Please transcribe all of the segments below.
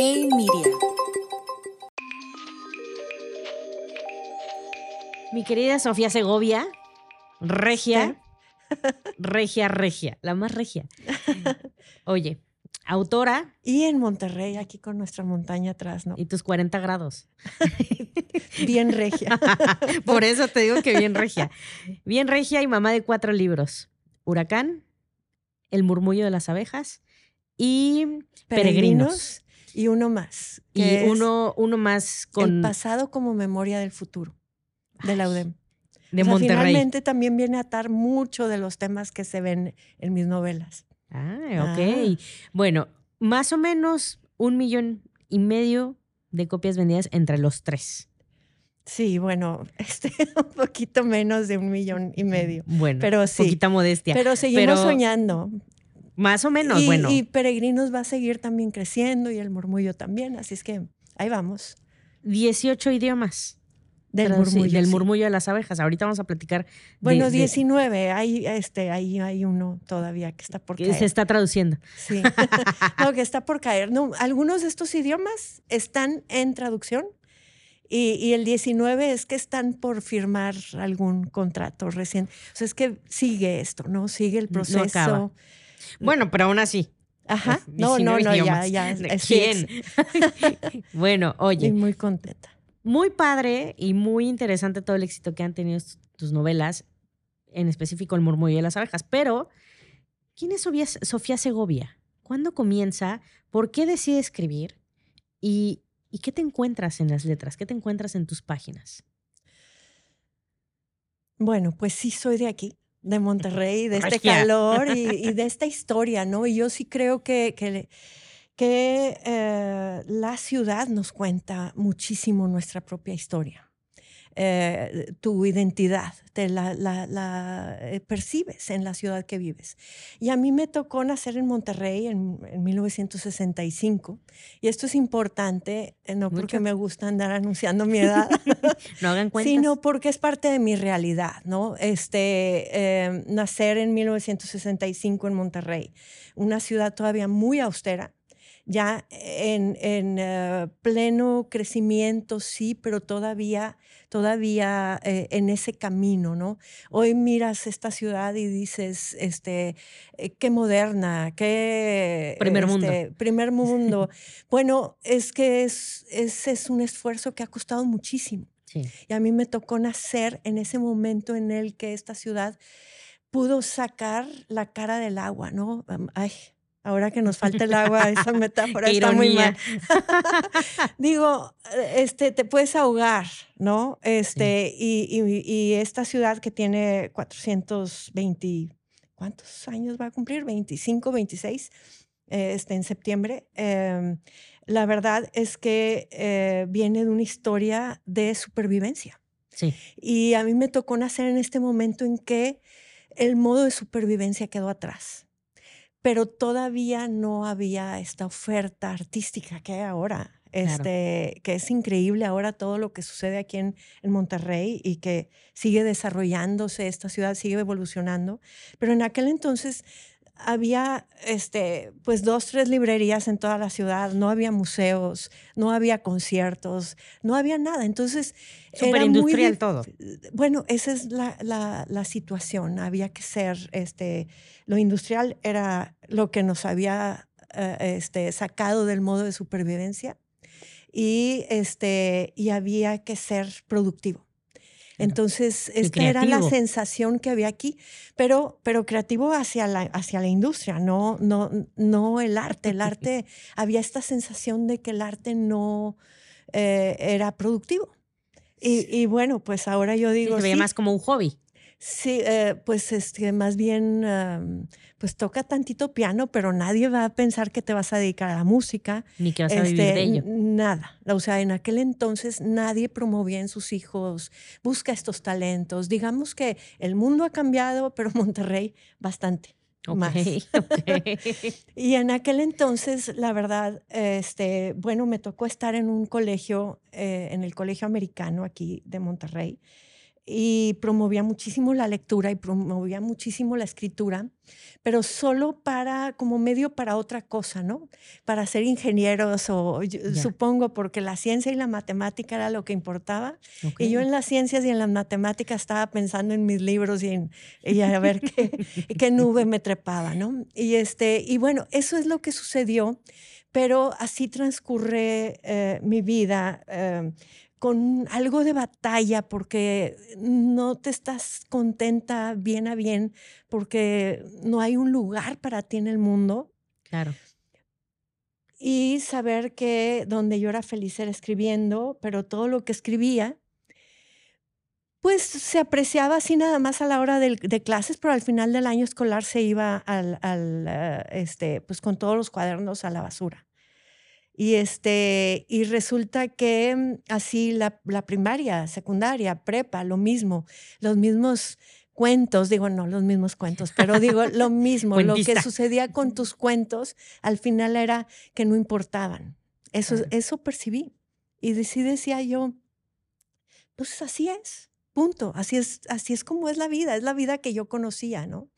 Hey Media. Mi querida Sofía Segovia, regia, regia, regia, la más regia. Oye, autora Y en Monterrey, aquí con nuestra montaña atrás, ¿no? y tus 40 grados. Bien regia. Por eso te digo que bien regia. Bien regia y mamá de cuatro libros. Huracán, El murmullo de las abejas y Peregrinos. Y uno más. Y uno, uno más El con pasado como memoria del futuro, de la UDEM. de O sea, Monterrey. Finalmente también viene a atar mucho de los temas que se ven en mis novelas. Ah, ok. Bueno, más o menos un millón y medio de copias vendidas entre los tres. Sí, bueno, este, un poquito menos de un millón y medio. Bueno, Pero sí. poquita modestia. Pero seguimos Pero soñando. Más o menos, y, bueno. y Peregrinos va a seguir también creciendo y el murmullo también. Así es que ahí vamos. 18 idiomas. Del murmullo. Del sí. murmullo de las abejas. Ahorita vamos a platicar. Bueno, de- 19, hay, este, ahí hay uno todavía que está por que caer. se está traduciendo. Sí. no, que está por caer. No, algunos de estos idiomas están en traducción y, y el 19 es que están por firmar algún contrato recién. O sea, es que sigue esto, ¿no? Sigue el No proceso. acaba. Bueno, pero aún así. Ajá. No, no, 19 no, ya, idiomas. ya. ¿De eh, sí, ¿Quién? bueno, estoy oye, muy contenta. muy padre y muy interesante todo el éxito que han tenido tus- tus novelas, en específico El murmullo de las abejas. Pero, ¿quién es Sofía, Sofía Segovia? ¿Cuándo comienza? ¿Por qué decide escribir? ¿Y, ¿Y qué te encuentras en las letras? ¿Qué te encuentras en tus páginas? Bueno, pues sí soy de aquí, de Monterrey, de este calor y, y de esta historia, ¿no? Y yo sí creo que, que, que, eh, la ciudad nos cuenta muchísimo nuestra propia historia. Eh, tu identidad, te la, la- la, eh, percibes en la ciudad que vives. Y a mí me tocó nacer en Monterrey en, en 1965. Y esto es importante, eh, no porque me gusta andar anunciando mi edad, No hagan cuentas. sino porque es parte de mi realidad, ¿no? Este, eh, nacer en 1965 en Monterrey, una ciudad todavía muy austera, ya en, en, pleno crecimiento, sí, pero todavía, todavía eh, en ese camino, ¿no? Hoy miras esta ciudad y dices, este, eh, qué moderna, qué... Primer mundo. este, Primer mundo. bueno, es que es, es, es un esfuerzo que ha costado muchísimo. Sí. Y a mí me tocó nacer en ese momento en el que esta ciudad pudo sacar la cara del agua, ¿no? Ay, ahora que nos falta el agua, esa metáfora está muy mal. Digo, eh, este, te puedes ahogar, ¿no? Este, y, y- y esta ciudad que tiene 420, ¿cuántos años va a cumplir? 25, 26, eh, este, en septiembre. em, la verdad es que eh, viene de una historia de supervivencia. Sí. Y a mí me tocó nacer en este momento en que el modo de supervivencia quedó atrás. Pero todavía no había esta oferta artística que hay ahora. Claro. Este, que es increíble ahora todo lo que sucede aquí en, en Monterrey y que sigue desarrollándose, esta ciudad sigue evolucionando. Pero en aquel entonces había este, pues dos, tres librerías en toda la ciudad, no había museos, no había conciertos, no había nada. Entonces, era muy todo. Bueno, esa es la, la- la situación. Había que ser, este, lo industrial era lo que nos había eh, este, sacado del modo de supervivencia y, este, y había que ser productivo. Entonces, esta era la sensación que había aquí, pero, pero creativo hacia la, hacia la industria, no, no, no el arte. El arte, había esta sensación de que el arte no eh, era productivo. Y, y bueno, pues ahora yo Sí, digo, se veía sí, más como un hobby. Sí, eh, pues es que más bien, pues toca tantito piano, pero nadie va a pensar que te vas a dedicar a la música. Ni que vas a vivir de Este, ello. Nada. O sea, en aquel entonces nadie promovía en sus hijos, busca estos talentos. Digamos que el mundo ha cambiado, pero Monterrey bastante. más. Ok, ok. Y en aquel entonces, la verdad, este, bueno, me tocó estar en un colegio, eh, en el colegio americano aquí de Monterrey. Y promovía muchísimo la lectura y promovía muchísimo la escritura, pero solo para, como medio para otra cosa, ¿no? Para ser ingenieros o supongo porque la ciencia y la matemática era lo que importaba. Y yo en las ciencias y en las matemáticas estaba pensando en mis libros y, en, a ver qué, qué, nube me trepaba, ¿no? Y, este, y bueno, eso es lo que sucedió, pero así transcurre eh, mi vida. Eh, con algo de batalla porque no te estás contenta bien a bien porque no hay un lugar para ti en el mundo. Claro. Y saber que donde yo era feliz era escribiendo, pero todo lo que escribía, pues se apreciaba así nada más a la hora de, clases, pero al final del año escolar se iba al, al, eh, este, pues con todos los cuadernos a la basura. Y, este, y resulta que mm, así la, la, primaria, secundaria, prepa, lo mismo, los mismos cuentos, digo, no los mismos cuentos, pero digo lo mismo, lo que sucedía con tus cuentos, al final era que no importaban. Eso, eso percibí. Y así decía yo, pues así es, punto, así es, así es como es la vida, es la vida que yo conocía, ¿no?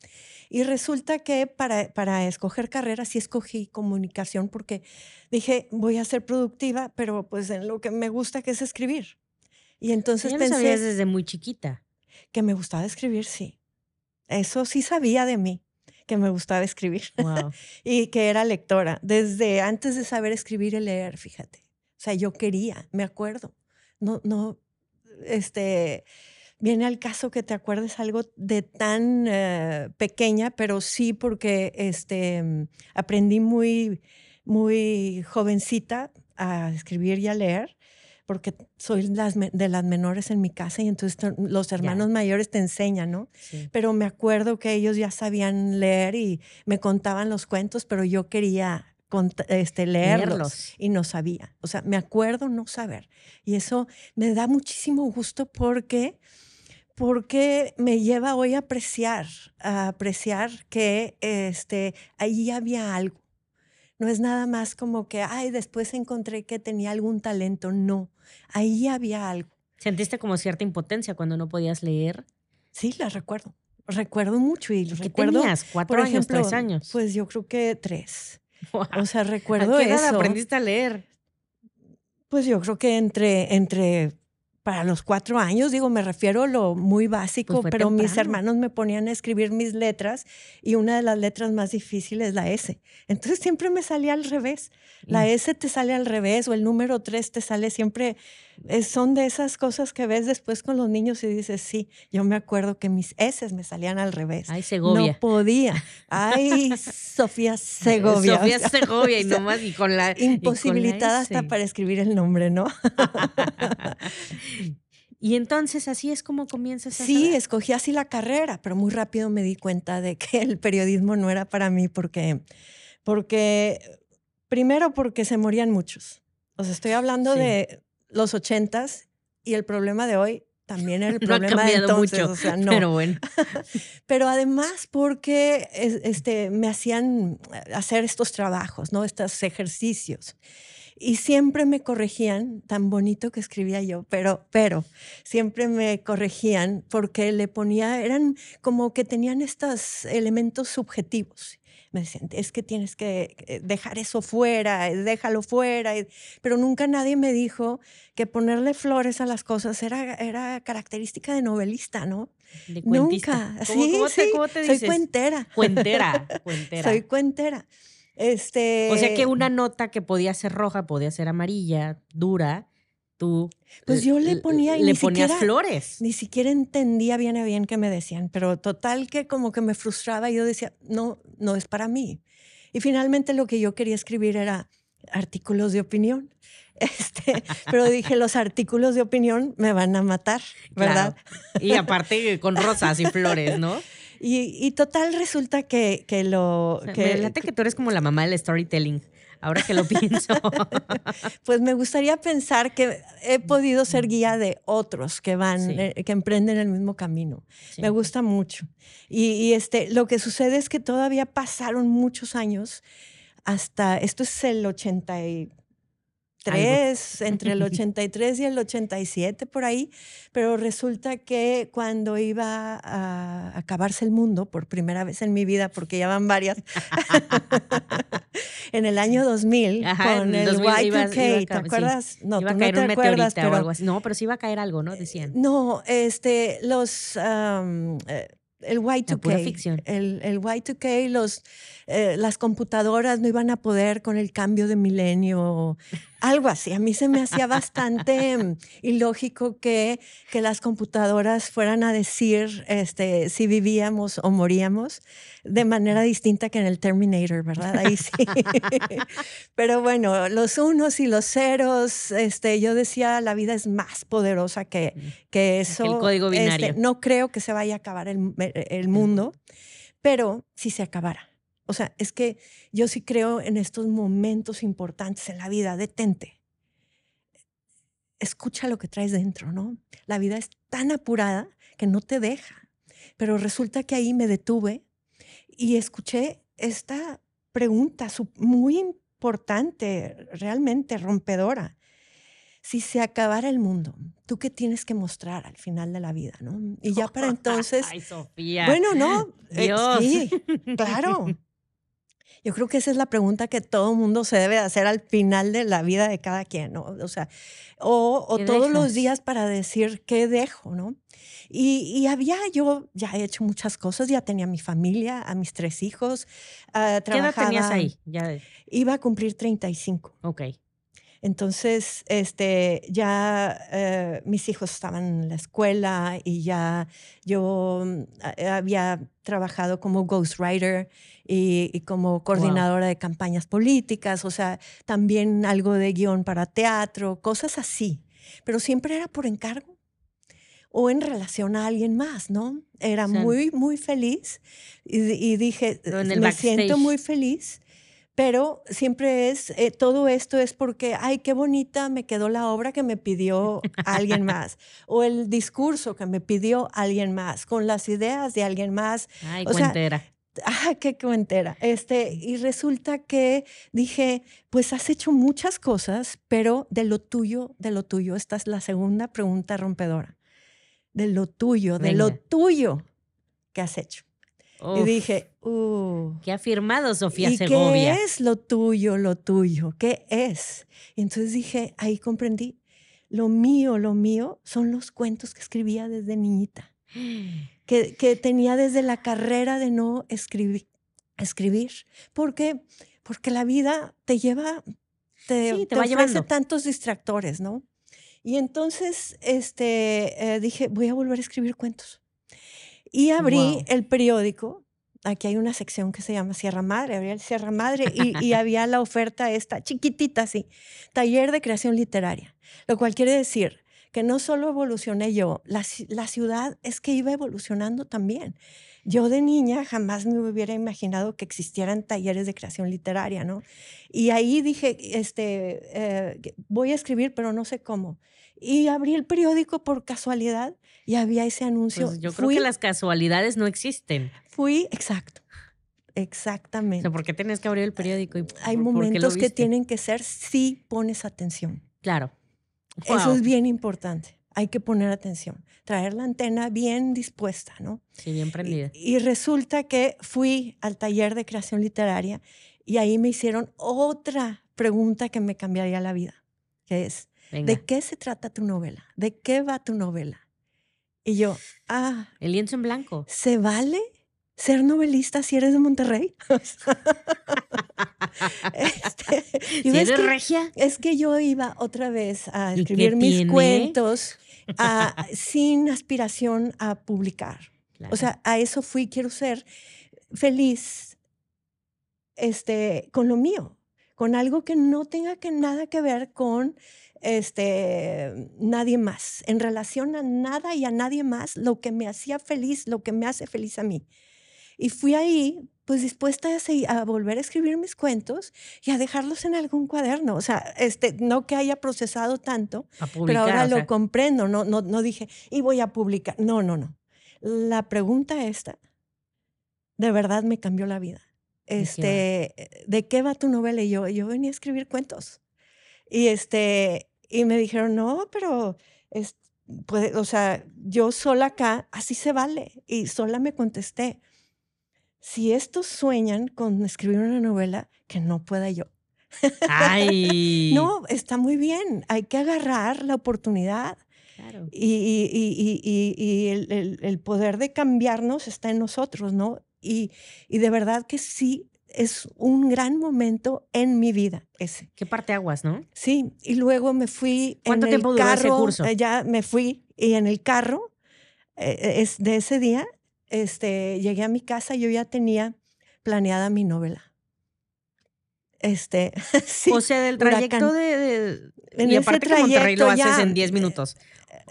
Y resulta que para, para escoger carrera sí escogí comunicación porque dije, voy a ser productiva, pero pues en lo que me gusta que es escribir. Y entonces pensé... desde muy chiquita. Que me gustaba escribir, sí. Eso sí sabía de mí, que me gustaba escribir. y que era lectora. Desde antes de saber escribir y leer, fíjate. O sea, yo quería, me acuerdo. No, no, este, viene al caso que te acuerdes algo de tan eh, pequeña, pero sí porque este, mm, aprendí muy, muy jovencita a escribir y a leer, porque soy de las menores en mi casa y entonces los hermanos mayores te enseñan, ¿no? Pero me acuerdo que ellos ya sabían leer y me contaban los cuentos, pero yo quería este, leerlos, y no sabía. O sea, me acuerdo no saber. Y eso me da muchísimo gusto porque porque me lleva hoy a apreciar, a apreciar que este, ahí había algo. No es nada más como que, ay, después encontré que tenía algún talento. No, ahí había algo. ¿Sentiste como cierta impotencia cuando no podías leer? Sí, la recuerdo. Recuerdo mucho y recuerdo. Tenías? ¿Cuatro años, tres años? Pues yo creo que tres. O sea, recuerdo ¿A qué edad aprendiste a leer? Pues yo creo que entre, entre para los cuatro años, digo, me refiero a lo muy básico, pues pero mis hermanos me ponían a escribir mis letras y una de las letras más difíciles es la S. Entonces siempre me salía al revés. La S te sale al revés o el número tres te sale siempre. Son de esas cosas que ves después con los niños y dices, sí, yo me acuerdo que mis S me salían al revés. Ay, Segovia. No podía. Ay, Sofía Segovia. Sofía Segovia y nomás y con la... Imposibilitada hasta para escribir el nombre, ¿no? Y entonces así es como comienzas a Sí, escogí así la carrera, pero muy rápido me di cuenta de que el periodismo no era para mí porque, porque primero porque se morían muchos. O sea, estoy hablando de los ochentas y el problema de hoy también era el problema de entonces, mucho, o sea, no. Pero bueno. pero además porque este, me hacían hacer estos trabajos, ¿no? Estos ejercicios y siempre me corregían, tan bonito que escribía yo, pero, pero siempre me corregían porque le ponía, eran como que tenían estos elementos subjetivos. Me decían, es que tienes que dejar eso fuera, déjalo fuera, pero nunca nadie me dijo que ponerle flores a las cosas era, era característica de novelista, ¿no? De Nunca. ¿Cómo, sí, ¿cómo te dices? Soy cuentera. Cuentera, cuentera. Soy cuentera. Este, o sea que una nota que podía ser roja, podía ser amarilla, dura, tú. Pues yo le ponía y le ponías flores. Ni siquiera entendía bien a bien qué me decían, pero total que como que me frustraba y yo decía, no, no es para mí. Y finalmente lo que yo quería escribir era artículos de opinión. Este, pero dije, los artículos de opinión me van a matar, ¿verdad? Y aparte con rosas y flores, ¿no? Y, total resulta que, que lo... que, que tú eres como la mamá del storytelling ahora que lo pienso. pues me gustaría pensar que he podido ser guía de otros que van, eh, que emprenden el mismo camino. Me gusta mucho. Y, este, lo que sucede es que todavía pasaron muchos años hasta, esto es el 80 83, entre el 83 y el 87 por ahí, pero resulta que cuando iba a acabarse el mundo por primera vez en mi vida, porque ya van varias, en el año 2000 con el, Y2K, ¿te acuerdas? no, tú no te acuerdas, pero, algo así. No, pero sí iba a caer algo, ¿no? Decían. No, este, los... Eh, el Y2K. El, el, Y2K, los, eh, las computadoras no iban a poder con el cambio de milenio, algo así. A mí se me hacía bastante mm, ilógico que, que las computadoras fueran a decir este, si vivíamos o moríamos de manera distinta que en el Terminator, ¿verdad? Ahí sí. Pero bueno, los unos y los ceros, este, yo decía, la vida es más poderosa que, que eso. El código este, binario. no creo que se vaya a acabar el, el mundo, pero si se acabara o sea, es que yo sí creo en estos momentos importantes en la vida, detente. Escucha lo que traes dentro, ¿no? La vida es tan apurada que no te deja. Pero resulta que ahí me detuve y escuché esta pregunta muy importante, realmente rompedora. Si se acabara el mundo, ¿tú qué tienes que mostrar al final de la vida? ¿no? Y ya para entonces... Ay, Sofía. Bueno, no. Eh, Dios. sí, claro. Yo creo que esa es la pregunta que todo mundo se debe hacer al final de la vida de cada quien, ¿no? O sea, o, todos los días para decir qué dejo, ¿no? Y, había yo ya he hecho muchas cosas, ya tenía mi familia, a mis tres hijos. Uh, ¿Qué edad tenías ahí? Ya. Iba a cumplir 35. Ok. Entonces, este, ya eh, mis hijos estaban en la escuela y ya yo mm, había trabajado como ghostwriter y, y como coordinadora de campañas políticas, o sea, también algo de guion para teatro, cosas así. Pero siempre era por encargo o en relación a alguien más, ¿no? Era muy, muy feliz y, dije, me siento muy feliz pero siempre es, eh, todo esto es porque, ay, qué bonita me quedó la obra que me pidió alguien más, o el discurso que me pidió alguien más, con las ideas de alguien más. Ay, o cuentera. ah, qué cuentera. Este, y resulta que dije, pues has hecho muchas cosas, pero de lo tuyo, de lo tuyo, esta es la segunda pregunta rompedora. De lo tuyo, de lo tuyo que has hecho y dije, uh, ¿Qué ha firmado Sofía ¿y Segovia? ¿Qué es lo tuyo, lo tuyo? ¿Qué es? Y entonces dije, ahí comprendí, lo mío, lo mío son los cuentos que escribía desde niñita, que, que tenía desde la carrera de no escribir. escribir. ¿Por qué? Porque la vida te lleva, te, te, ofrece tantos distractores, ¿no? Y entonces este, eh, dije, voy a volver a escribir cuentos. Y abrí el periódico. Aquí hay una sección que se llama Sierra Madre, abrí el Sierra Madre y, había la oferta esta, chiquitita así, taller de creación literaria. Lo cual quiere decir que no solo evolucioné yo, la, la ciudad es que iba evolucionando también. Yo de niña jamás me hubiera imaginado que existieran talleres de creación literaria, ¿no? Y ahí dije, este, eh, voy a escribir, pero no sé cómo. Y abrí el periódico por casualidad y había ese anuncio. Pues yo creo que las casualidades no existen. Fui, exacto. Exactamente. O ¿Por qué tienes que abrir el periódico? Hay momentos que tienen que ser si pones atención. Claro. Eso es bien importante. Hay que poner atención. Traer la antena bien dispuesta, ¿no? Sí, bien prendida. Y, y resulta que fui al taller de creación literaria y ahí me hicieron otra pregunta que me cambiaría la vida, que es, ¿de qué se trata tu novela? ¿De qué va tu novela? Y yo, ah. El lienzo en blanco. ¿Se vale ser novelista si eres de Monterrey? este, ¿Si eres regia? Es que yo iba otra vez a escribir mis cuentos sin aspiración a publicar. O sea, a eso fui, quiero ser feliz este, con lo mío, con algo que no tenga que nada que ver con este, nadie más, en relación a nada y a nadie más, lo que me hacía feliz, lo que me hace feliz a mí. Y fui ahí, pues dispuesta a, a, volver a escribir mis cuentos y a dejarlos en algún cuaderno. O sea, este, no que haya procesado tanto, pero ahora lo comprendo. No, no, no dije, y voy a publicar. No, no, no. La pregunta esta, de verdad me cambió la vida. Este, ¿De qué va, tu novela? Y yo, yo venía a escribir cuentos. Y, este, y me dijeron, no, pero, es, puede, o sea, yo sola acá, así se vale. Y sola me contesté, si estos sueñan con escribir una novela, que no pueda yo. Ay. no, está muy bien, hay que agarrar la oportunidad. Claro. Y, y, y, y, el, el, el, poder de cambiarnos está en nosotros, ¿no? Y, y de verdad que sí, es un gran momento en mi vida ese. Qué parte aguas, ¿no? Sí, y luego me fui ¿Cuánto en tiempo el duró carro, ese curso? eh, ya me fui y en el carro eh, es de ese día este llegué a mi casa, yo ya tenía planeada mi novela. Este, sí, o sea, del trayecto huracán. de, de- En y ese aparte que Monterrey lo trayecto haces ya, en 10 minutos.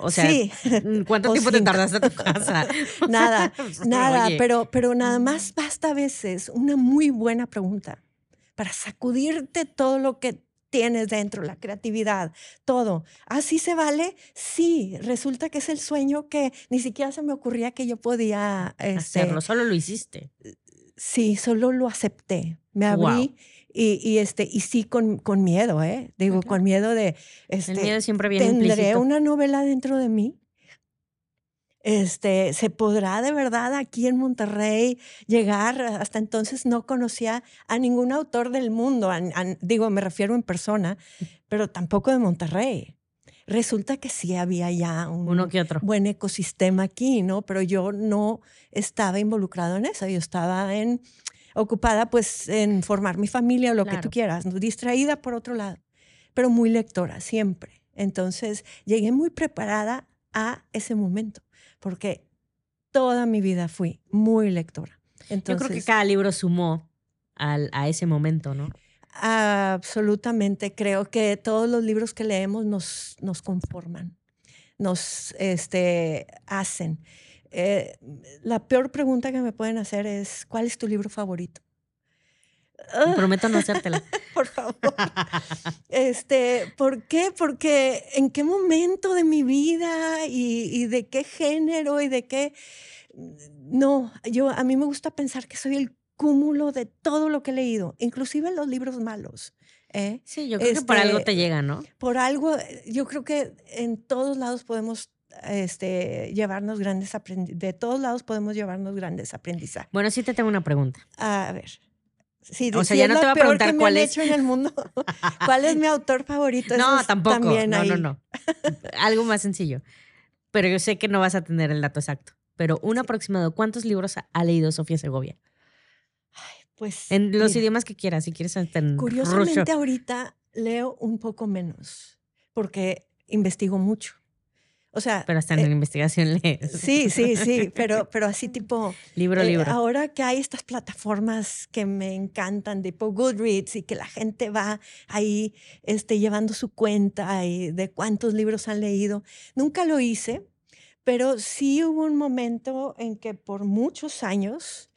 O sea, sí, ¿cuánto tiempo te tardaste a tu casa? nada, nada, Oye, pero, pero nada más basta a veces una muy buena pregunta para sacudirte todo lo que tienes dentro, la creatividad, todo. ¿Así se vale? Sí, resulta que es el sueño que ni siquiera se me ocurría que yo podía este, hacerlo, solo lo hiciste. Sí, solo lo acepté. Me abrí y, y, este, y sí con, con miedo, ¿eh? Digo, con miedo de, El este, miedo siempre viene ¿tendré implícito. una novela dentro de mí? Este, ¿se podrá de verdad aquí en Monterrey llegar? Hasta entonces no conocía a ningún autor del mundo, a- a- digo, me refiero en persona, pero tampoco de Monterrey. Resulta que sí había ya un, Uno que otro. buen ecosistema aquí, ¿no? Pero yo no estaba involucrado en eso, yo estaba en, ocupada pues en formar mi familia o lo que Claro. tú quieras, ¿no? distraída por otro lado, pero muy lectora siempre. Entonces llegué muy preparada a ese momento, porque toda mi vida fui muy lectora. Yo Entonces, creo que cada libro sumó al, a ese momento, ¿no? Absolutamente, creo que todos los libros que leemos nos, nos conforman, nos este, hacen. Eh, la peor pregunta que me pueden hacer es, ¿cuál es tu libro favorito? Y Prometo no hacértela. Por favor. Este, ¿Por qué? Porque en qué momento de mi vida y, y de qué género y de qué... No, yo a mí me gusta pensar que soy el cúmulo de todo lo que he leído, inclusive los libros malos. ¿eh? Sí, yo creo que por algo Este, te llega, ¿no? Por algo, yo creo que en todos lados podemos este, llevarnos grandes aprendizajes, de todos lados podemos llevarnos grandes aprendizajes. Bueno, sí te tengo una pregunta. A ver. Sí, O sea, ya no te voy a preguntar cuál es. hecho en el mundo. ¿Cuál es mi autor favorito? No, tampoco. también No, no, ahí. no. Algo más sencillo. Pero yo sé que no vas a tener el dato exacto. Pero un aproximado, ¿cuántos libros ha- leído Sofía Segovia? Pues, En los mira, idiomas que quieras, si quieres en ruso. Curiosamente ahorita leo un poco menos porque investigo mucho. O sea, Pero hasta en eh, la investigación lees. sí, sí, sí, pero, pero así tipo, Libro, Eh, libro. ahora que hay estas plataformas que me encantan, tipo Goodreads, y que la gente va ahí este, llevando su cuenta y de cuántos libros han leído, nunca lo hice, pero sí hubo un momento en que por muchos años,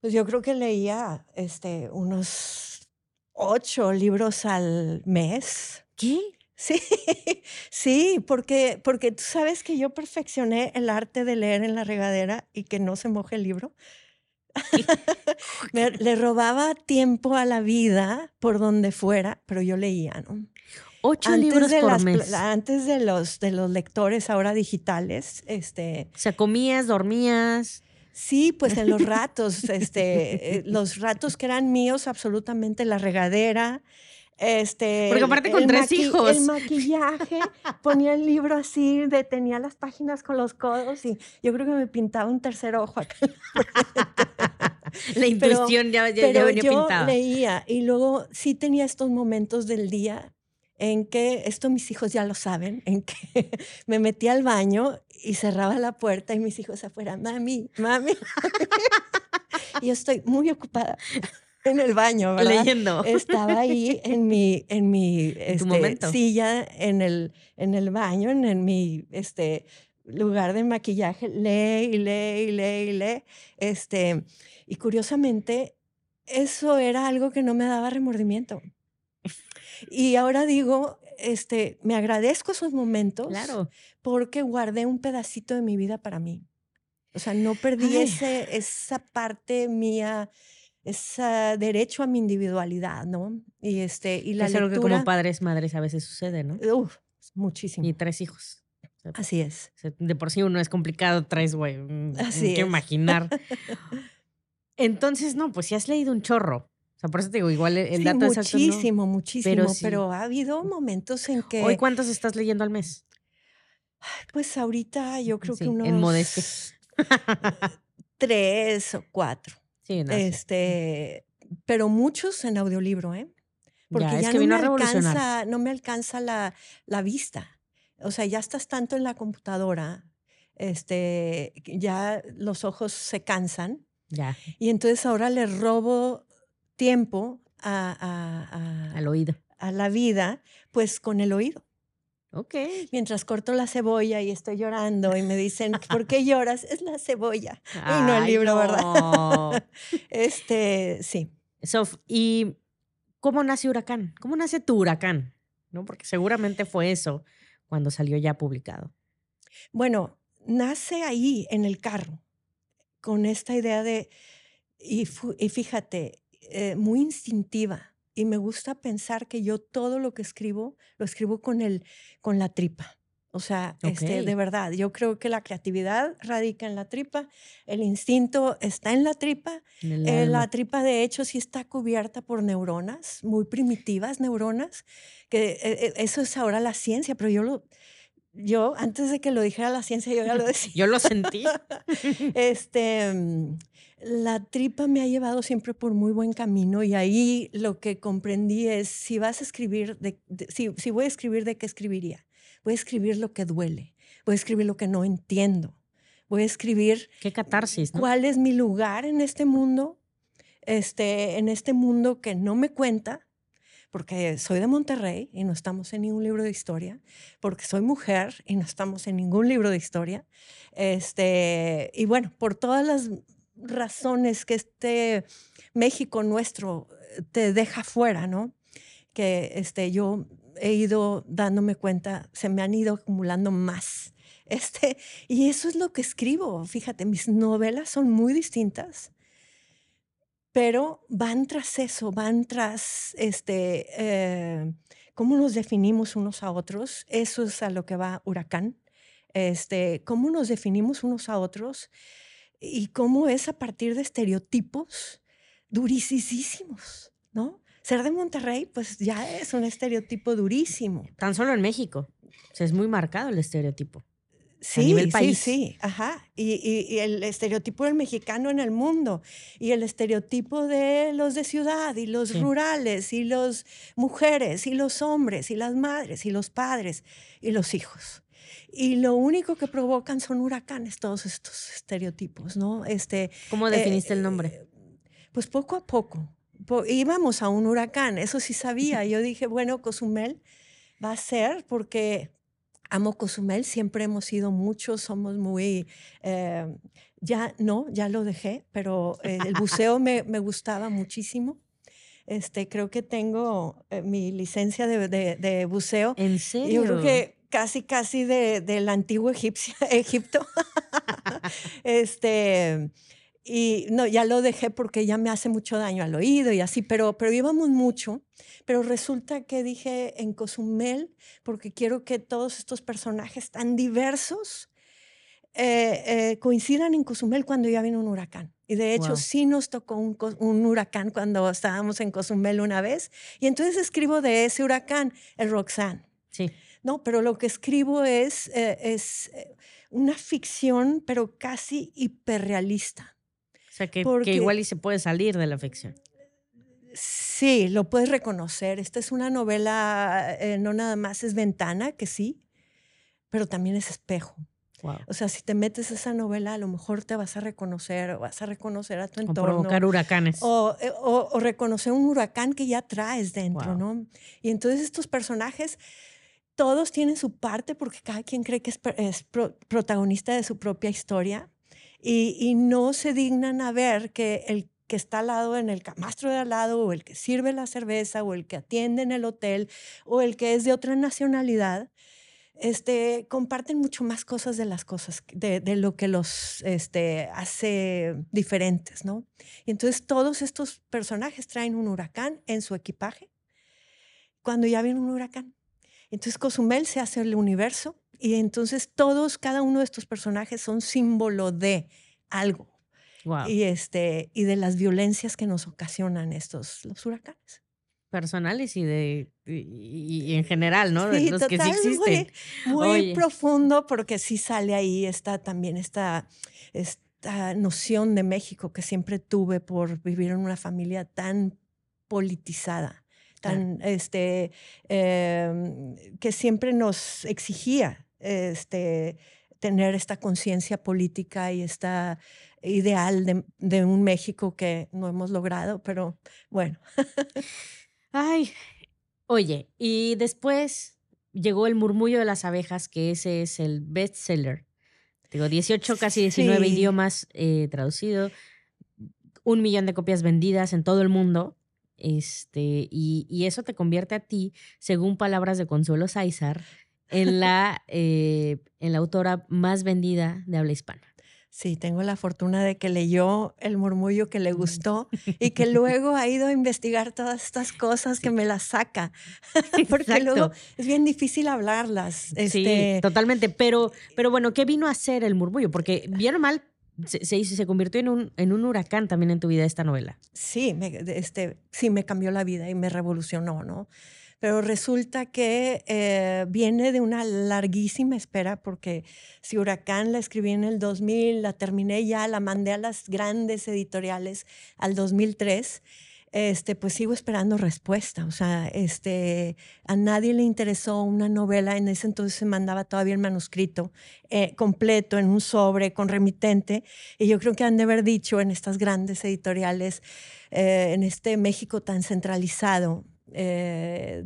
pues yo creo que leía este, unos ocho libros al mes. ¿Qué? Sí, sí, porque, porque tú sabes que yo perfeccioné el arte de leer en la regadera y que no se moje el libro. Me- le robaba tiempo a la vida por donde fuera, pero yo leía, ¿no? Ocho libros de por las mes. antes de los, de los lectores ahora digitales, este, O sea, comías, dormías. sí, pues en los ratos, este, eh, los ratos que eran míos, absolutamente la regadera, este, Porque aparte con tres hijos. El maquillaje, ponía el libro así, detenía las páginas con los codos y yo creo que me pintaba un tercer ojo acá. La intuición ya, ya, ya Pero venía yo pintada. leía y luego sí tenía estos momentos del día en que, esto mis hijos ya lo saben, en que me metía al baño y cerraba la puerta y mis hijos afuera, mami, mami. y yo estoy muy ocupada en el baño, ¿verdad? Leyendo. Estaba ahí en mi, en mi este, silla, en el, en el baño, en, en mi este, lugar de maquillaje, lee y lee y lee y lee. Este, y curiosamente, eso era algo que no me daba remordimiento. Y ahora digo, este, me agradezco esos momentos Claro. porque guardé un pedacito de mi vida para mí. O sea, no perdí ese, esa parte mía es ah, derecho a mi individualidad, ¿no? Y, este, y la es algo lectura... que como padres, madres a veces sucede, ¿no? Uf, muchísimo. Y tres hijos. Así es. De por sí uno es complicado, tres, güey. mm, Así que es. imaginar. Entonces, no, pues si has leído un chorro. O sea, por eso te digo, igual el, Sí, dato exacto no. muchísimo, muchísimo, pero, sí. ha habido momentos en que, ¿Hoy cuántos estás leyendo al mes? pues ahorita yo creo Sí, que unos en modestia. tres o cuatro. Sí, no, sí. este, pero muchos en audiolibro, ¿eh? Porque Ya, no, me alcanza, no me alcanza la, la vista. O sea, ya estás tanto en la computadora, este, ya los ojos se cansan Ya, y entonces ahora le robo tiempo a, a- a- al oído. a la vida, pues con el oído. Ok. Mientras corto la cebolla y estoy llorando y me dicen, ¿por qué lloras? Es la cebolla. Y no el Ay, libro, no. ¿verdad? Este, sí. Sof, ¿y cómo nace Huracán? ¿Cómo nace tu Huracán? ¿No? Porque seguramente fue eso cuando salió ya publicado. Bueno, nace ahí en el carro, con esta idea de, y fíjate, eh, muy instintiva. Y me gusta pensar que yo todo lo que escribo, lo escribo con, el, con la tripa. O sea, este, de verdad, yo creo que la creatividad radica en la tripa, el instinto está en la tripa en Eh, la tripa, de hecho, sí está cubierta por neuronas, muy primitivas neuronas, que eh, eh, eso es ahora la ciencia, pero yo lo, yo antes de que lo dijera la ciencia, yo ya lo decía. Yo lo sentí. Este, mm, la tripa me ha llevado siempre por muy buen camino y ahí lo que comprendí es si vas a escribir, de, de- si, si voy a escribir, ¿de qué escribiría? Voy a escribir lo que duele, voy a escribir lo que no entiendo, voy a escribir Qué catarsis, ¿no? cuál es mi lugar en este mundo, este, en este mundo que no me cuenta, porque soy de Monterrey y no estamos en ningún libro de historia, porque soy mujer y no estamos en ningún libro de historia, este, y bueno, por todas las razones que este México nuestro eh, te deja fuera, ¿no? Que este, yo he ido dándome cuenta, se me han ido acumulando más. Este, y eso es lo que escribo. Fíjate, mis novelas son muy distintas, pero van tras eso, van tras este, eh, cómo nos definimos unos a otros. Eso es a lo que va Huracán. Este, cómo nos definimos unos a otros y cómo es a partir de estereotipos durísimos, ¿no? Ser de Monterrey, pues ya es un estereotipo durísimo. Tan solo en México. O sea, es muy marcado el estereotipo. Sí, nivel país. sí, sí, ajá. Y, y- y el estereotipo del mexicano en el mundo, y el estereotipo de los de ciudad, y los Sí. rurales, y los mujeres, y los hombres, y las madres, y los padres, y los hijos. Y lo único que provocan son huracanes todos estos estereotipos, ¿no? Este, ¿Cómo eh, definiste el nombre? eh, Pues poco a poco. Po- íbamos a un huracán, eso sí sabía. Yo dije, bueno, Cozumel va a ser porque amo Cozumel, siempre hemos sido muchos, somos muy... eh, ya no, ya lo dejé, pero eh, el buceo me, me gustaba muchísimo. Este, creo que tengo eh, mi licencia de, de- de buceo. ¿En serio? Yo creo que casi, casi de, del antiguo egipcio, Egipto. este, y no, ya lo dejé porque ya me hace mucho daño al oído y así, pero, pero íbamos mucho. Pero resulta que dije en Cozumel, porque quiero que todos estos personajes tan diversos eh, eh, coincidan en Cozumel cuando ya viene un huracán. Y de hecho, Guau. sí nos tocó un, un huracán cuando estábamos en Cozumel una vez. Y entonces escribo de ese huracán, el Roxanne. Sí. No, pero lo que escribo es, eh, es eh, una ficción, pero casi hiperrealista. O sea, que, que Porque- igual y se puede salir de la ficción. Sí, lo puedes reconocer. Esta es una novela, eh, no nada más es ventana, que sí, pero también es espejo. Wow. O sea, si te metes a esa novela, a lo mejor te vas a reconocer, o vas a reconocer a tu O entorno. provocar huracanes. O, eh, o- o reconocer un huracán que ya traes dentro, Guau. ¿no? Y entonces estos personajes, todos tienen su parte porque cada quien cree que es, es pro- protagonista de su propia historia y, no se dignan a ver que el que está al lado en el camastro de al lado o el que sirve la cerveza o el que atiende en el hotel o el que es de otra nacionalidad este, comparten mucho más cosas de las cosas, de lo que los este, hace diferentes, ¿no? Y entonces todos estos personajes traen un huracán en su equipaje cuando ya viene un huracán. Entonces Cozumel se hace el universo y entonces todos, cada uno de estos personajes son símbolo de algo. Y, este, y de las violencias que nos ocasionan estos, los huracanes personales y de y, en general, ¿no? de los que sí existen. Muy, profundo porque sí sale ahí está también esta, esta noción de México que siempre tuve por vivir en una familia tan politizada, tan este em, que siempre nos exigía este tener esta conciencia política y esta ideal de, de, un México que no hemos logrado, pero bueno. Ay, oye, y después llegó El murmullo de las abejas, que ese es el bestseller. Digo, 18, casi 19 idiomas eh, traducido, un millón de copias vendidas en todo el mundo. Este, y, eso te convierte a ti, según palabras de Consuelo Sáizar, en la, eh, en la autora más vendida de habla hispana. Sí, tengo la fortuna de que leyó el murmullo que le gustó y que luego ha ido a investigar todas estas cosas que me las saca. Porque luego es bien difícil hablarlas. Sí, este totalmente. Pero, pero bueno, ¿qué vino a ser el murmullo? Porque bien o mal se, se, se convirtió en un, en un huracán también en tu vida esta novela. Sí, me, este, sí, me cambió la vida y me revolucionó, ¿no? Pero resulta que eh, viene de una larguísima espera, porque si Huracán la escribí en el 2000, la terminé ya, la mandé a las grandes editoriales al 2003 este, pues sigo esperando respuesta. O sea, este, a nadie le interesó una novela. En ese entonces se mandaba todavía el manuscrito eh, completo en un sobre con remitente. Y yo creo que han de haber dicho en estas grandes editoriales, eh, en este México tan centralizado, eh,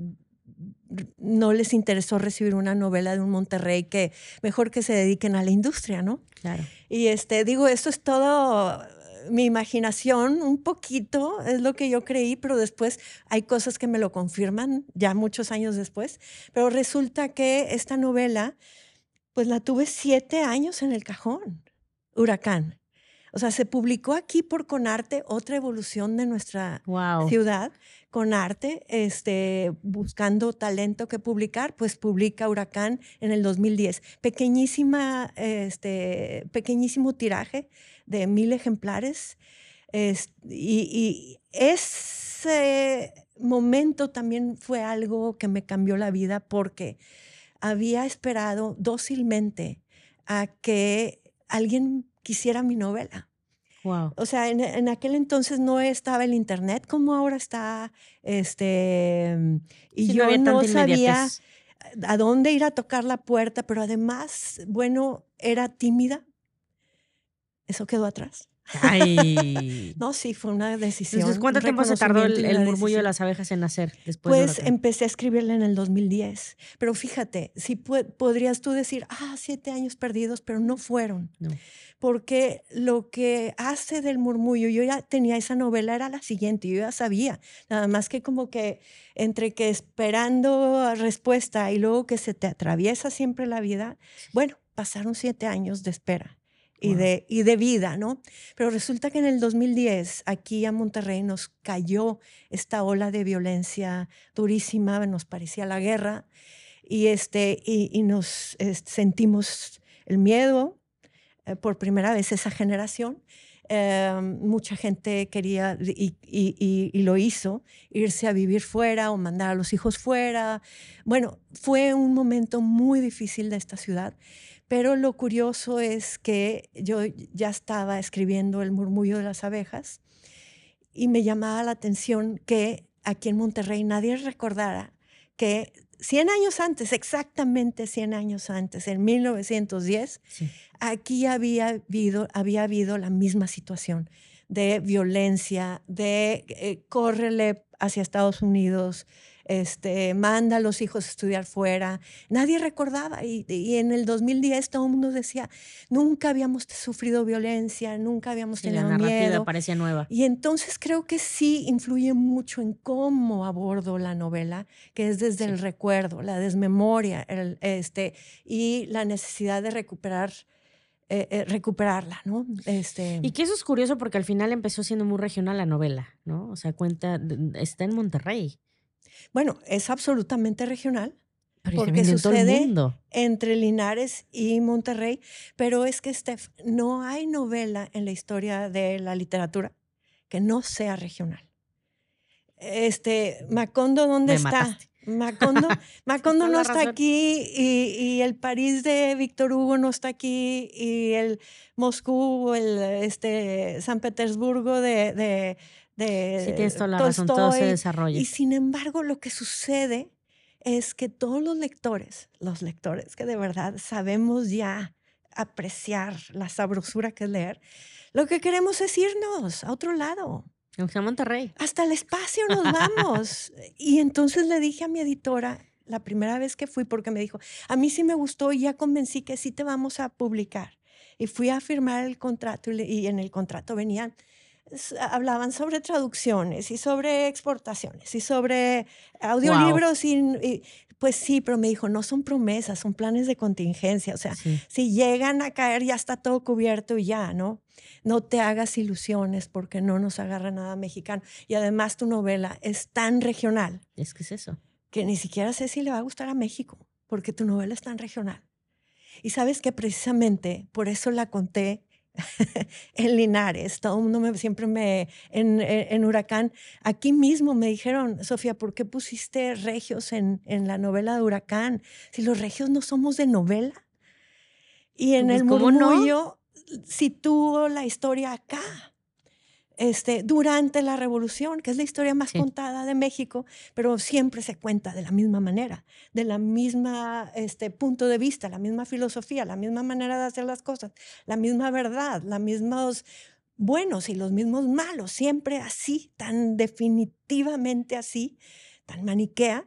no les interesó recibir una novela de un Monterrey que mejor que se dediquen a la industria, ¿no? Claro. Y este, digo, esto es todo mi imaginación, un poquito, es lo que yo creí, pero después hay cosas que me lo confirman, ya muchos años después. Pero resulta que esta novela, pues la tuve siete años en el cajón, Huracán. O sea, se publicó aquí por Conarte, otra evolución de nuestra ciudad. Conarte, este, buscando talento que publicar, pues publica Huracán en el 2010. Pequeñísima, este, pequeñísimo tiraje de mil ejemplares. y, ese momento también fue algo que me cambió la vida porque había esperado dócilmente a que alguien quisiera mi novela. Wow. O sea, en, aquel entonces no estaba el internet como ahora está, este, y yo no, sabía a dónde ir a tocar la puerta, pero además, bueno, era tímida. Eso quedó atrás. Ay. no, sí, fue una decisión. Entonces, ¿cuánto tiempo se tardó el, murmullo de las abejas en nacer después? Pues empecé a escribirla en el 2010. Pero fíjate, si podrías tú decir, ah, siete años perdidos, pero no fueron. No. Porque lo que hace del murmullo, yo ya tenía esa novela, era la siguiente, yo ya sabía. Nada más que como que entre que esperando respuesta y luego que se te atraviesa siempre la vida, bueno, pasaron siete años de espera y, de, y de vida, ¿no? Pero resulta que en el 2010 aquí a Monterrey nos cayó esta ola de violencia durísima, nos parecía la guerra, y, este, y, nos sentimos el miedo eh, por primera vez esa generación. Eh, mucha gente quería y, y, y, lo hizo, irse a vivir fuera o mandar a los hijos fuera. Bueno, fue un momento muy difícil de esta ciudad pero lo curioso es que yo ya estaba escribiendo El murmullo de las abejas y me llamaba la atención que aquí en Monterrey nadie recordara que 100 años antes, exactamente 100 años antes, en 1910, aquí había habido, había habido la misma situación de violencia, de eh, córrele hacia Estados Unidos, este, manda a los hijos a estudiar fuera. Nadie recordaba y, y en el 2010 todo el mundo decía, nunca habíamos sufrido violencia, nunca habíamos Sí, tenido la narrativa miedo. parecía nueva. Y entonces creo que sí influye mucho en cómo abordo la novela, que es desde el recuerdo, la desmemoria, el, este, y la necesidad de recuperar, eh, eh, recuperarla, ¿no? Este, Y que eso es curioso porque al final empezó siendo muy regional la novela, ¿no? O sea, cuenta, está en Monterrey. Bueno, es absolutamente regional Pero Porque en sucede mundo. entre Linares y Monterrey, pero es que, Steph, no hay novela en la historia de la literatura que no sea regional. Este, Macondo, ¿dónde Me está? mataste. Macondo, Macondo no está razón. aquí y, y el París de Víctor Hugo no está aquí y el Moscú, el este, San Petersburgo de, de, de Sí, tienes toda la razón, todo se Tolstoy. desarrolla. Y sin embargo, lo que sucede es que todos los lectores, los lectores que de verdad sabemos ya apreciar la sabrosura que es leer, lo que queremos es irnos a otro lado. Sea Monterrey. Hasta el espacio nos vamos. y entonces le dije a mi editora, la primera vez que fui, porque me dijo, a mí sí me gustó y ya convencí que sí te vamos a publicar. Y fui a firmar el contrato y, le- y en el contrato venían, hablaban sobre traducciones y sobre exportaciones y sobre audiolibros y, y, pues sí, pero me dijo, no son promesas, son planes de contingencia. O sea, Sí. si llegan a caer ya está todo cubierto y ya, ¿no? No te hagas ilusiones porque no nos agarra nada mexicano. Y además tu novela es tan regional Es que es eso. que ni siquiera sé si le va a gustar a México, porque tu novela es tan regional. Y sabes que precisamente por eso la conté en Linares. Todo el mundo me, siempre me, en, en- en Huracán, aquí mismo me dijeron, Sofía, ¿por qué pusiste regios en, en la novela de Huracán? Si los regios no somos de novela. Y en Pues, el ¿cómo no? murmullo sitúo la historia acá. Este, durante la revolución, que es la historia más Sí. contada de México, pero siempre se cuenta de la misma manera, de la misma este, punto de vista, la misma filosofía, la misma manera de hacer las cosas, la misma verdad, los mismos buenos y los mismos malos, siempre así, tan definitivamente así, tan maniquea,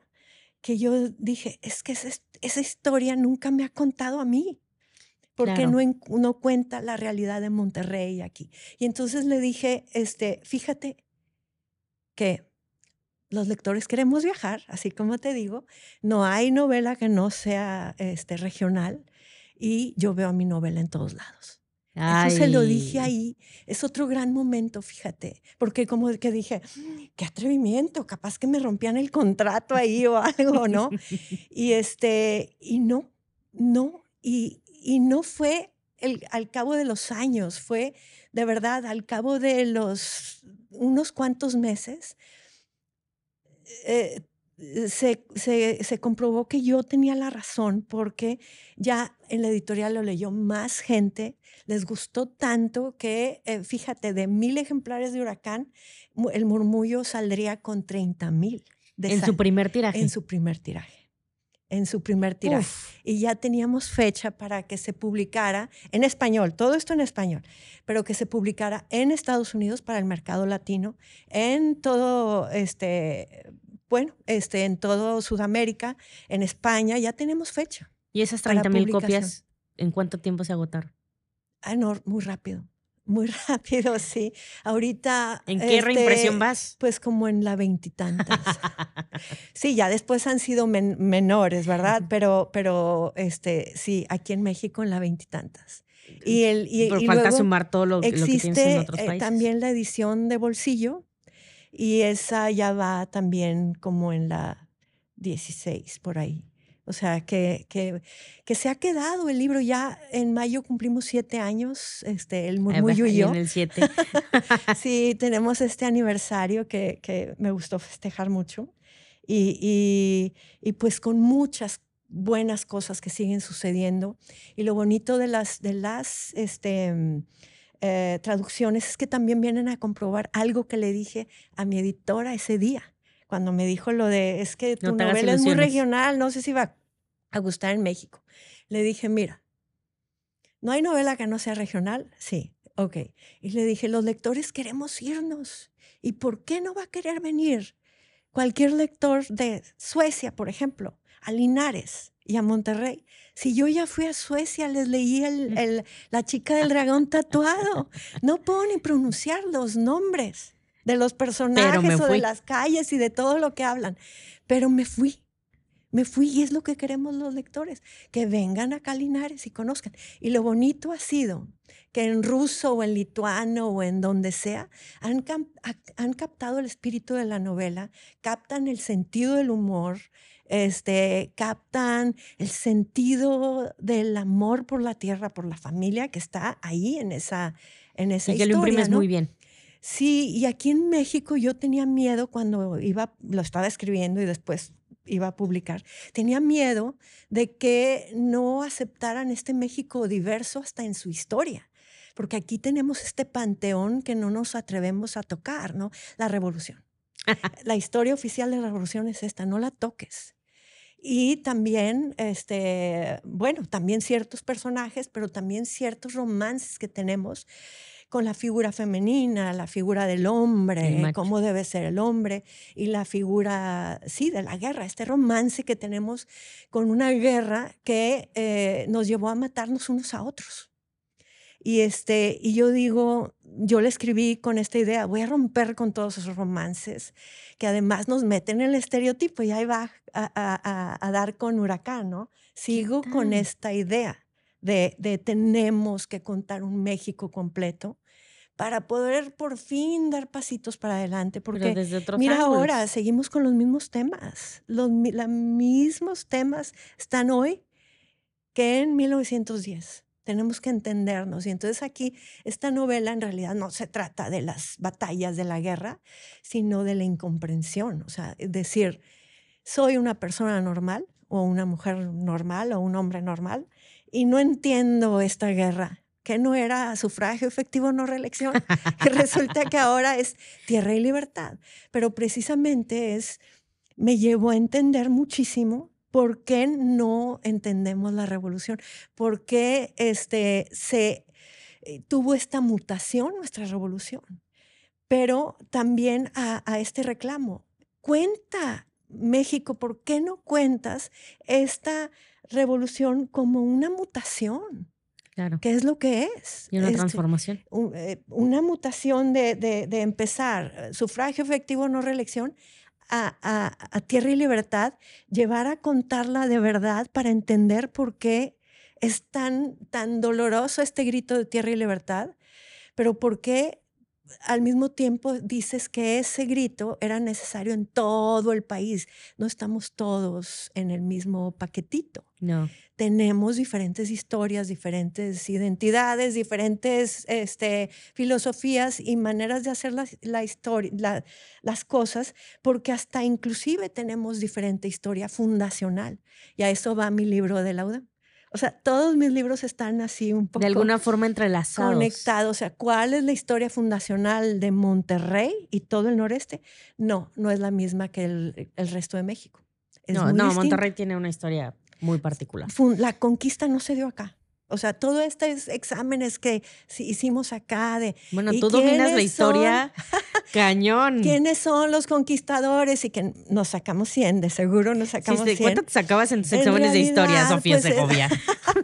que yo dije, es que esa, esa historia nunca me ha contado a mí porque Claro. no, no cuenta la realidad de Monterrey aquí. Y entonces le dije, este, fíjate que los lectores queremos viajar, así como te digo, no hay novela que no sea este, regional y yo veo a mi novela en todos lados. Eso se lo dije Ay. ahí. Es otro gran momento, fíjate, porque como que dije, "Mm, qué atrevimiento, capaz que me rompían el contrato ahí o algo, ¿no? Y este, y no, no, y, y no fue el, al cabo de los años, fue de verdad al cabo de los unos cuantos meses, eh, se, se- se comprobó que yo tenía la razón porque ya en la editorial lo leyó más gente, les gustó tanto que, eh, fíjate, de mil ejemplares de Huracán, el murmullo saldría con 30 mil. En su primer tiraje. en su primer tiraje. En su primer tiraje. Uf, Y ya teníamos fecha para que se publicara en español, todo esto en español, pero que se publicara en Estados Unidos para el mercado latino, en todo, este, bueno, este, en todo Sudamérica, en España, ya tenemos fecha. y esas para 30 mil copias, ¿en cuánto tiempo se agotaron? Ah, no, muy rápido, muy rápido, sí. Ahorita. ¿En qué este, reimpresión vas? Pues como en la veintitantas. Sí, ya después han sido men- menores, ¿verdad? Pero, pero este, sí, aquí en México en la veintitantas. Y, el, y, Pero y falta luego sumar todo lo, lo que tienes en existe otros eh, países. también la edición de bolsillo y esa ya va también como en la 16, por ahí. O sea, que, que, que se ha quedado el libro ya en mayo cumplimos siete años, este, el murmullo y ahí yo. En el 7. Sí, tenemos este aniversario que, que me gustó festejar mucho y, y- y pues con muchas buenas cosas que siguen sucediendo. Y lo bonito de las, de las este, mm, eh, traducciones es que también vienen a comprobar algo que le dije a mi editora ese día, cuando me dijo lo de, es que tu No novela es muy ilusiones". regional, no sé si va a gustar en México. Le dije, mira, ¿no hay novela que no sea regional? Sí, ok. Y le dije, los lectores queremos irnos. ¿Y por qué no va a querer venir? cualquier lector de Suecia, por ejemplo, a Linares y a Monterrey. Si yo ya fui a Suecia, les leí el, la chica del dragón tatuado. No puedo ni pronunciar los nombres de los personajes o de las calles y de todo lo que hablan. Pero me fui. Me fui y es lo que queremos los lectores, que vengan a Calinares y conozcan. Y lo bonito ha sido que en ruso o en lituano o en donde sea, han, han captado el espíritu de la novela, captan el sentido del humor, este, captan el sentido del amor por la tierra, por la familia que está ahí en esa, en esa y que lo imprimes muy bien. Sí, y aquí en México yo tenía miedo cuando iba, lo estaba escribiendo y después iba a publicar, tenía miedo de que no aceptaran este México diverso hasta en su historia, porque aquí tenemos este panteón que no nos atrevemos a tocar, ¿no? La revolución. la historia oficial de la revolución es esta, no la toques. Y también, este, bueno, también ciertos personajes, pero también ciertos romances que tenemos con la figura femenina, la figura del hombre, cómo debe ser el hombre, y la figura, sí, de la guerra, este romance que tenemos con una guerra que eh, nos llevó a matarnos unos a otros. Y, este, y yo digo, yo le escribí con esta idea, voy a romper con todos esos romances que además nos meten en el estereotipo y ahí va a, dar con huracán, ¿no? Sigo con esta idea de, de tenemos que contar un México completo para poder por fin dar pasitos para adelante. Porque mira ahora, seguimos con los mismos temas. Los mismos temas están hoy que en 1910. Tenemos que entendernos. Y entonces aquí esta novela en realidad no se trata de las batallas de la guerra, sino de la incomprensión. O sea, es decir, soy una persona normal o una mujer normal o un hombre normal y no entiendo esta guerra que no era sufragio efectivo, no reelección, y resulta que ahora es tierra y libertad. Pero precisamente es, me llevó a entender muchísimo por qué no entendemos la revolución, por qué este, se eh, tuvo esta mutación nuestra revolución. Pero también a, a este reclamo, cuenta México, ¿por qué no cuentas esta revolución como una mutación? Claro. ¿Qué es lo que es? Y una este, transformación. Eh, una mutación de, de, empezar eh, sufragio efectivo, no reelección, a, a, tierra y libertad, llevar a contarla de verdad para entender por qué es tan, tan doloroso este grito de tierra y libertad, pero por qué al mismo tiempo dices que ese grito era necesario en todo el país. No estamos todos en el mismo paquetito. No. Tenemos diferentes historias, diferentes identidades, diferentes este, filosofías y maneras de hacer la, historia, las cosas, porque hasta inclusive tenemos diferente historia fundacional. Y a eso va mi libro de Lauda. O sea, todos mis libros están así un poco. De alguna forma entrelazados. Conectados. O sea, ¿cuál es la historia fundacional de Monterrey y todo el noreste? No, no es la misma que el, resto de México. no, no, Monterrey tiene una historia muy particular. La conquista no se dio acá. O sea, todos estos exámenes que hicimos acá de... Bueno, tú dominas la historia cañón. ¿Quiénes son los conquistadores? Y que nos sacamos 100, de seguro nos sacamos sí, 100. ¿Cuánto te sacabas en tus exámenes de historia, Sofía pues, Segovia?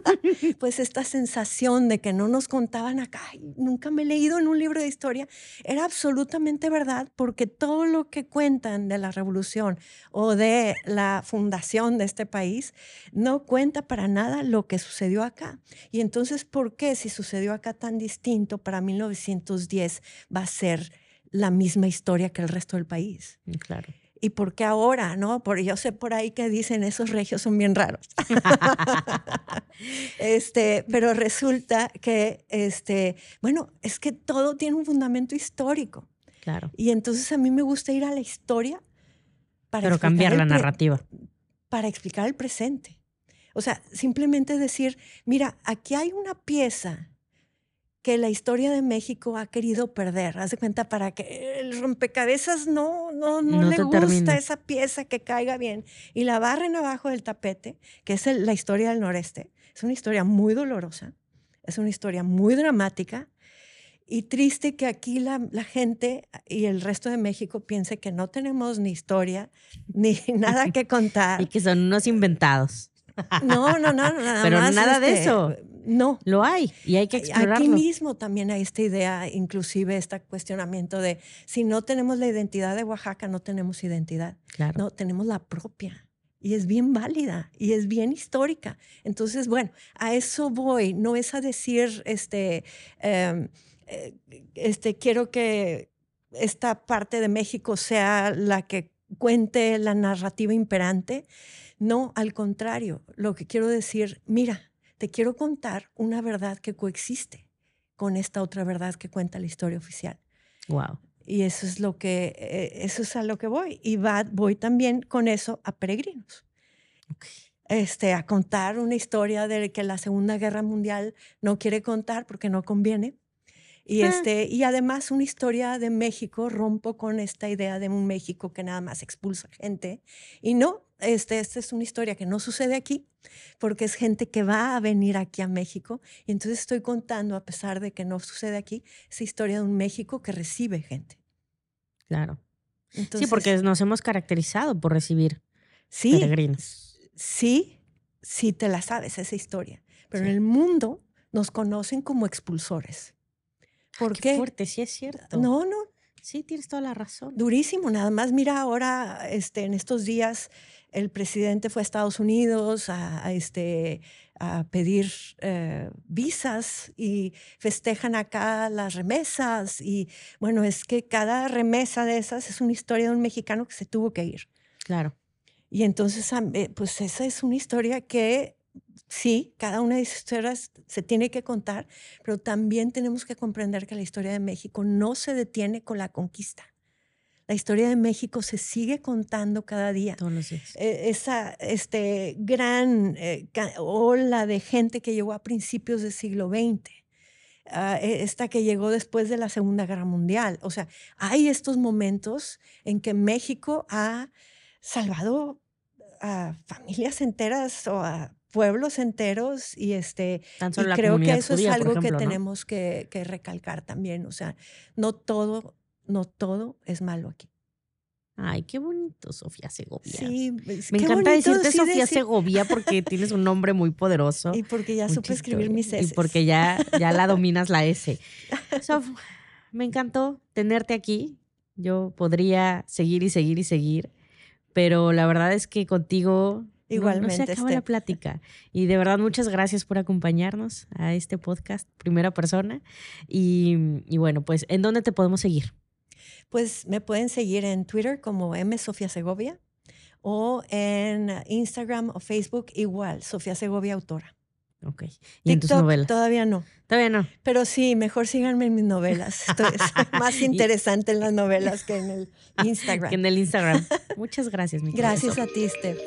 pues esta sensación de que no nos contaban acá, nunca me he leído en un libro de historia, era absolutamente verdad porque todo lo que cuentan de la revolución o de la fundación de este país no cuenta para nada lo que sucedió acá. Y entonces, ¿por qué si sucedió acá tan distinto para 1910 va a ser la misma historia que el resto del país? Mm, claro. ¿Y por qué ahora? ¿No? Porque yo sé por ahí que dicen esos regios son bien raros. este, pero resulta que, este, bueno, es que todo tiene un fundamento histórico. Claro. Y entonces a mí me gusta ir a la historia para pero cambiar la narrativa. Para explicar el presente. O sea, simplemente decir, mira, aquí hay una pieza que la historia de México ha querido perder. Haz de cuenta para que el rompecabezas no, no, no, le gusta esa pieza que caiga bien y la barren abajo del tapete, que es la historia del noreste. Es una historia muy dolorosa, es una historia muy dramática Y triste que aquí la, la, gente y el resto de México piense que no tenemos ni historia, ni nada que contar. y que son unos inventados. No, no, no, nada Pero más, nada de este, eso. No. Lo hay y hay que explorarlo. Aquí mismo también hay esta idea, inclusive este cuestionamiento de si no tenemos la identidad de Oaxaca, no tenemos identidad. Claro. No, tenemos la propia. Y es bien válida y es bien histórica. Entonces, bueno, a eso voy. No es a decir, este, eh, este, quiero que esta parte de México sea la que cuente la narrativa imperante. No, al contrario, lo que quiero decir, mira, te quiero contar una verdad que coexiste con esta otra verdad que cuenta la historia oficial. Wow. Y eso es lo que, eh, eso es a lo que voy. Y va, voy también con eso a peregrinos. Okay. Este, a contar una historia de que la Segunda Guerra Mundial no quiere contar porque no conviene. Y, ah. este, y además una historia de México, rompo con esta idea de un México que nada más expulsa gente. Y no, este, esta es una historia que no sucede aquí, porque es gente que va a venir aquí a México. Y entonces estoy contando, a pesar de que no sucede aquí, esa historia de un México que recibe gente. Claro. Entonces, sí, porque nos hemos caracterizado por recibir sí, peregrinos. Sí, sí te la sabes, esa historia. Pero sí. en el mundo nos conocen como expulsores. ¿Por qué? qué? fuerte, sí es cierto. No, no. Sí, tienes toda la razón. Durísimo, nada más mira ahora, este, en estos días, el presidente fue a Estados Unidos a, a este, a pedir eh, visas y festejan acá las remesas. Y bueno, es que cada remesa de esas es una historia de un mexicano que se tuvo que ir. Claro. Y entonces, pues esa es una historia que sí, cada una de esas historias se tiene que contar, pero también tenemos que comprender que la historia de México no se detiene con la conquista. La historia de México se sigue contando cada día. Todos los días. Eh, esa este, gran eh, ola de gente que llegó a principios del siglo XX. Uh, esta que llegó después de la Segunda Guerra Mundial. O sea, hay estos momentos en que México ha salvado a familias enteras o a pueblos enteros y este y creo que eso judía, es algo ejemplo, que ¿no? tenemos que, que recalcar también. O sea, no todo, no todo es malo aquí. Ay, qué bonito, Sofía Segovia. Sí, es- Me encanta decirte sí Sofía decir- Segovia porque tienes un nombre muy poderoso. Y porque ya supe escribir mis S. Y porque ya, ya la dominas la S. Sof, me encantó tenerte aquí. Yo podría seguir y seguir y seguir, pero la verdad es que contigo no- no, se Igualmente, acaba la plática. Y de verdad, muchas gracias por acompañarnos a este podcast, primera persona. Y, y bueno, pues, ¿en dónde te podemos seguir? Pues me pueden seguir en Twitter como M Sofía Segovia o en Instagram o Facebook igual, Sofía Segovia Autora. Ok. Y en tus novelas. todavía no. Todavía no. Pero sí, mejor síganme en mis novelas. Estoy, soy más interesante en las novelas que en el Instagram. Que en el Instagram. Muchas gracias, mi querida Gracias a ti, Steph.